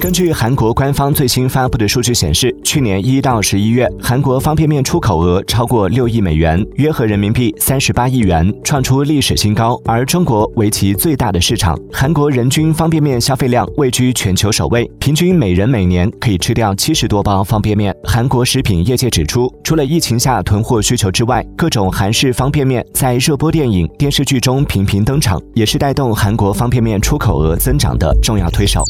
根据韩国官方最新发布的数据显示去年一到十一月韩国方便面出口额超过六亿美元约合人民币三十八亿元创出历史新高。而中国为其最大的市场韩国人均方便面消费量位居全球首位平均每人每年可以吃掉七十多包方便面。韩国食品业界指出除了疫情下囤货需求之外各种韩式方便面在热播电影电视剧中频频登场也是带动韩国方便面出口额增长的重要推手。